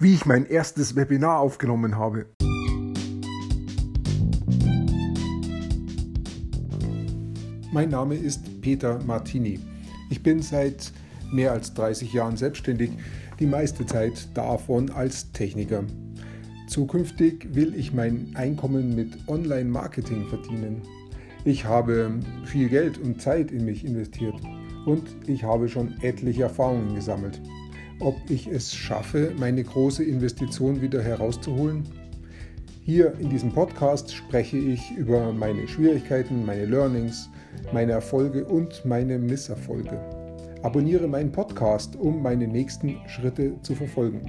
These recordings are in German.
wie ich mein erstes Webinar aufgenommen habe. Mein Name ist Peter Martini. Ich bin seit mehr als 30 Jahren selbstständig, die meiste Zeit davon als Techniker. Zukünftig will ich mein Einkommen mit Online-Marketing verdienen. Ich habe viel Geld und Zeit in mich investiert und ich habe schon etliche Erfahrungen gesammelt. Ob ich es schaffe, meine große Investition wieder herauszuholen? Hier in diesem Podcast spreche ich über meine Schwierigkeiten, meine Learnings, meine Erfolge und meine Misserfolge. Abonniere meinen Podcast, um meine nächsten Schritte zu verfolgen.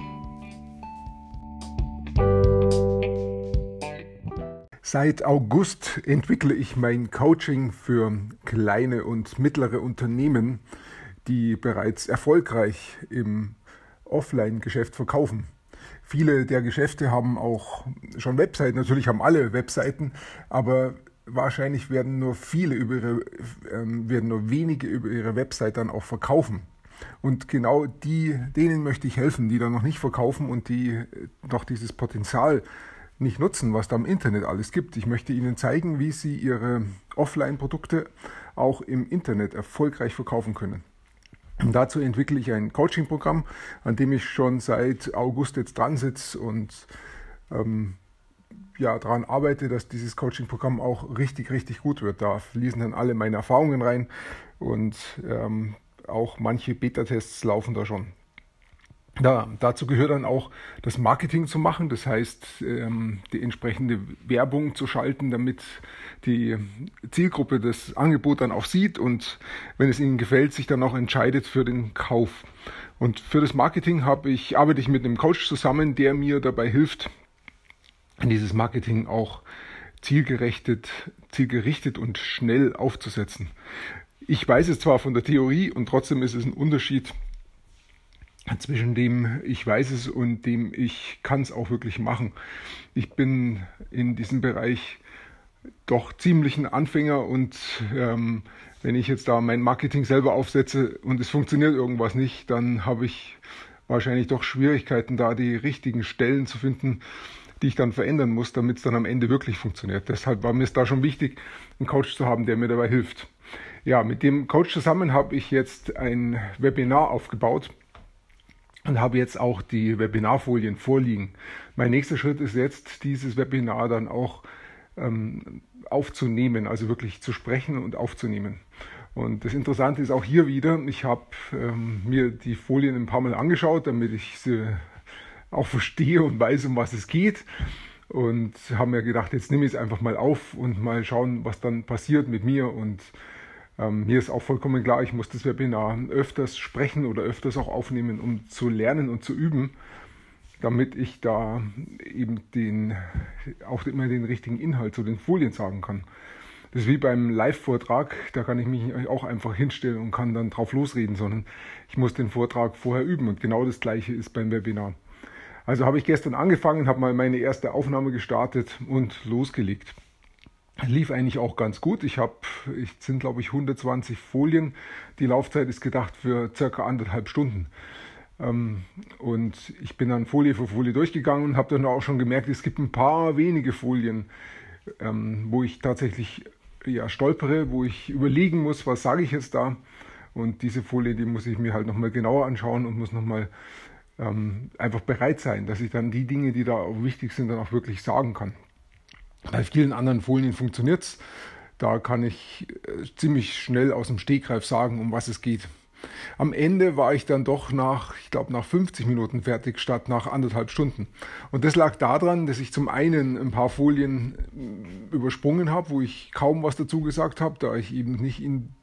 Seit August entwickle ich mein Coaching für kleine und mittlere Unternehmen, die bereits erfolgreich im Offline-Geschäft verkaufen. Viele der Geschäfte haben auch schon Webseiten, natürlich haben alle Webseiten, aber wahrscheinlich werden nur viele über ihre, äh, werden nur wenige über ihre Website dann auch verkaufen. Und genau die, denen möchte ich helfen, die da noch nicht verkaufen und die noch dieses Potenzial nicht nutzen, was da im Internet alles gibt. Ich möchte Ihnen zeigen, wie Sie Ihre Offline-Produkte auch im Internet erfolgreich verkaufen können. Und dazu entwickle ich ein Coaching-Programm, an dem ich schon seit August jetzt dran sitze und ähm, ja, daran arbeite, dass dieses Coaching-Programm auch richtig, richtig gut wird. Da fließen dann alle meine Erfahrungen rein und ähm, auch manche Beta-Tests laufen da schon. Ja, dazu gehört dann auch das Marketing zu machen, das heißt ähm, die entsprechende Werbung zu schalten, damit die Zielgruppe das Angebot dann auch sieht und wenn es ihnen gefällt, sich dann auch entscheidet für den Kauf. Und für das Marketing habe ich, arbeite ich mit einem Coach zusammen, der mir dabei hilft, dieses Marketing auch zielgerichtet, zielgerichtet und schnell aufzusetzen. Ich weiß es zwar von der Theorie und trotzdem ist es ein Unterschied, zwischen dem ich weiß es und dem ich kann es auch wirklich machen. Ich bin in diesem Bereich doch ziemlich ein Anfänger und ähm, wenn ich jetzt da mein Marketing selber aufsetze und es funktioniert irgendwas nicht, dann habe ich wahrscheinlich doch Schwierigkeiten, da die richtigen Stellen zu finden, die ich dann verändern muss, damit es dann am Ende wirklich funktioniert. Deshalb war mir es da schon wichtig, einen Coach zu haben, der mir dabei hilft. Ja, mit dem Coach zusammen habe ich jetzt ein Webinar aufgebaut und habe jetzt auch die Webinarfolien vorliegen. Mein nächster Schritt ist jetzt, dieses Webinar dann auch ähm, aufzunehmen, also wirklich zu sprechen und aufzunehmen. Und das Interessante ist auch hier wieder, ich habe ähm, mir die Folien ein paar Mal angeschaut, damit ich sie auch verstehe und weiß, um was es geht. Und habe mir gedacht, jetzt nehme ich es einfach mal auf und mal schauen, was dann passiert mit mir und ähm, mir ist auch vollkommen klar, ich muss das Webinar öfters sprechen oder öfters auch aufnehmen, um zu lernen und zu üben, damit ich da eben den, auch immer den richtigen Inhalt zu den Folien sagen kann. Das ist wie beim Live-Vortrag, da kann ich mich auch einfach hinstellen und kann dann drauf losreden, sondern ich muss den Vortrag vorher üben und genau das gleiche ist beim Webinar. Also habe ich gestern angefangen, habe mal meine erste Aufnahme gestartet und losgelegt lief eigentlich auch ganz gut. Ich habe, ich sind glaube ich 120 Folien. Die Laufzeit ist gedacht für circa anderthalb Stunden. Ähm, und ich bin dann Folie für Folie durchgegangen und habe dann auch schon gemerkt, es gibt ein paar wenige Folien, ähm, wo ich tatsächlich ja, stolpere, wo ich überlegen muss, was sage ich jetzt da. Und diese Folie, die muss ich mir halt nochmal genauer anschauen und muss nochmal ähm, einfach bereit sein, dass ich dann die Dinge, die da wichtig sind, dann auch wirklich sagen kann. Bei vielen anderen Folien funktioniert es. Da kann ich äh, ziemlich schnell aus dem Stegreif sagen, um was es geht. Am Ende war ich dann doch nach, ich glaube, nach 50 Minuten fertig statt nach anderthalb Stunden. Und das lag daran, dass ich zum einen ein paar Folien äh, übersprungen habe, wo ich kaum was dazu gesagt habe, da ich eben nicht in,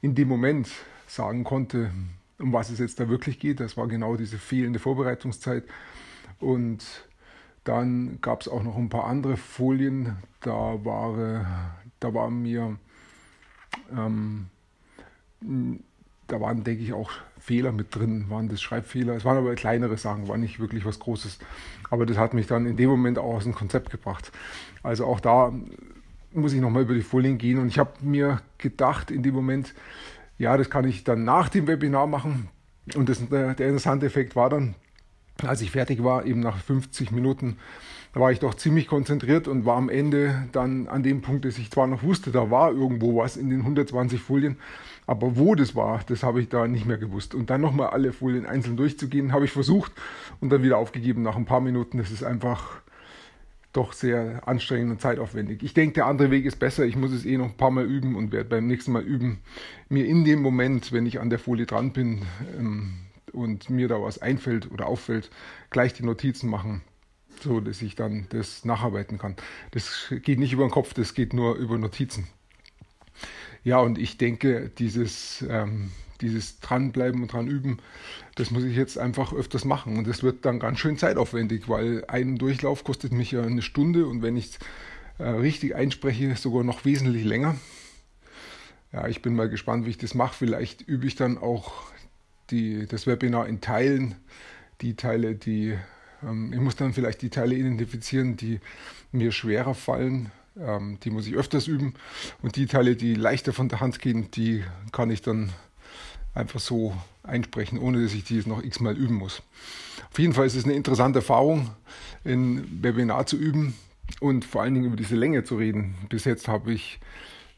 in dem Moment sagen konnte, um was es jetzt da wirklich geht. Das war genau diese fehlende Vorbereitungszeit. Und dann gab es auch noch ein paar andere Folien. Da war, da war mir, ähm, da waren, denke ich, auch Fehler mit drin, waren das Schreibfehler. Es waren aber kleinere Sachen, war nicht wirklich was Großes. Aber das hat mich dann in dem Moment auch aus dem Konzept gebracht. Also auch da muss ich nochmal über die Folien gehen. Und ich habe mir gedacht in dem Moment, ja, das kann ich dann nach dem Webinar machen. Und das, der, der interessante Effekt war dann, als ich fertig war, eben nach 50 Minuten, da war ich doch ziemlich konzentriert und war am Ende dann an dem Punkt, dass ich zwar noch wusste, da war irgendwo was in den 120 Folien, aber wo das war, das habe ich da nicht mehr gewusst. Und dann nochmal alle Folien einzeln durchzugehen, habe ich versucht und dann wieder aufgegeben nach ein paar Minuten. Das ist einfach doch sehr anstrengend und zeitaufwendig. Ich denke, der andere Weg ist besser. Ich muss es eh noch ein paar Mal üben und werde beim nächsten Mal üben, mir in dem Moment, wenn ich an der Folie dran bin ähm, und mir da was einfällt oder auffällt, gleich die Notizen machen, so dass ich dann das nacharbeiten kann. Das geht nicht über den Kopf, das geht nur über Notizen. Ja, und ich denke, dieses ähm, dieses Dranbleiben und dran üben, das muss ich jetzt einfach öfters machen. Und das wird dann ganz schön zeitaufwendig, weil ein Durchlauf kostet mich ja eine Stunde und wenn ich äh, richtig einspreche, sogar noch wesentlich länger. Ja, ich bin mal gespannt, wie ich das mache. Vielleicht übe ich dann auch die, das Webinar in Teilen. Die Teile, die, ähm, ich muss dann vielleicht die Teile identifizieren, die mir schwerer fallen. Ähm, die muss ich öfters üben. Und die Teile, die leichter von der Hand gehen, die kann ich dann einfach so einsprechen, ohne dass ich die jetzt noch x-mal üben muss. Auf jeden Fall ist es eine interessante Erfahrung, ein Webinar zu üben und vor allen Dingen über diese Länge zu reden. Bis jetzt habe ich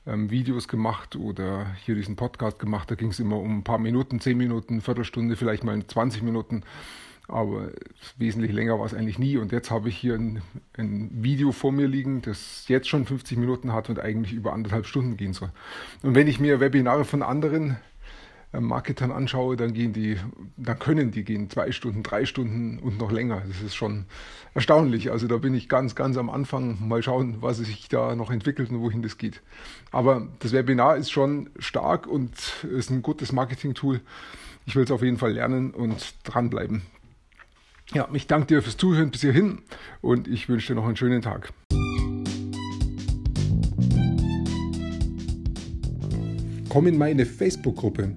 ähm, Videos gemacht oder hier diesen Podcast gemacht. Da ging es immer um ein paar Minuten, zehn Minuten, Viertelstunde, vielleicht mal 20 Minuten. Aber wesentlich länger war es eigentlich nie. Und jetzt habe ich hier ein, ein, Video vor mir liegen, das jetzt schon 50 Minuten hat und eigentlich über anderthalb Stunden gehen soll. Und wenn ich mir Webinare von anderen Marketern anschaue, dann gehen die, dann können die gehen zwei Stunden, drei Stunden und noch länger. Das ist schon erstaunlich. Also da bin ich ganz, ganz am Anfang. Mal schauen, was sich da noch entwickelt und wohin das geht. Aber das Webinar ist schon stark und ist ein gutes Marketing-Tool. Ich will es auf jeden Fall lernen und dranbleiben. Ja, ich danke dir fürs Zuhören bis hierhin und ich wünsche dir noch einen schönen Tag. Komm in meine Facebook-Gruppe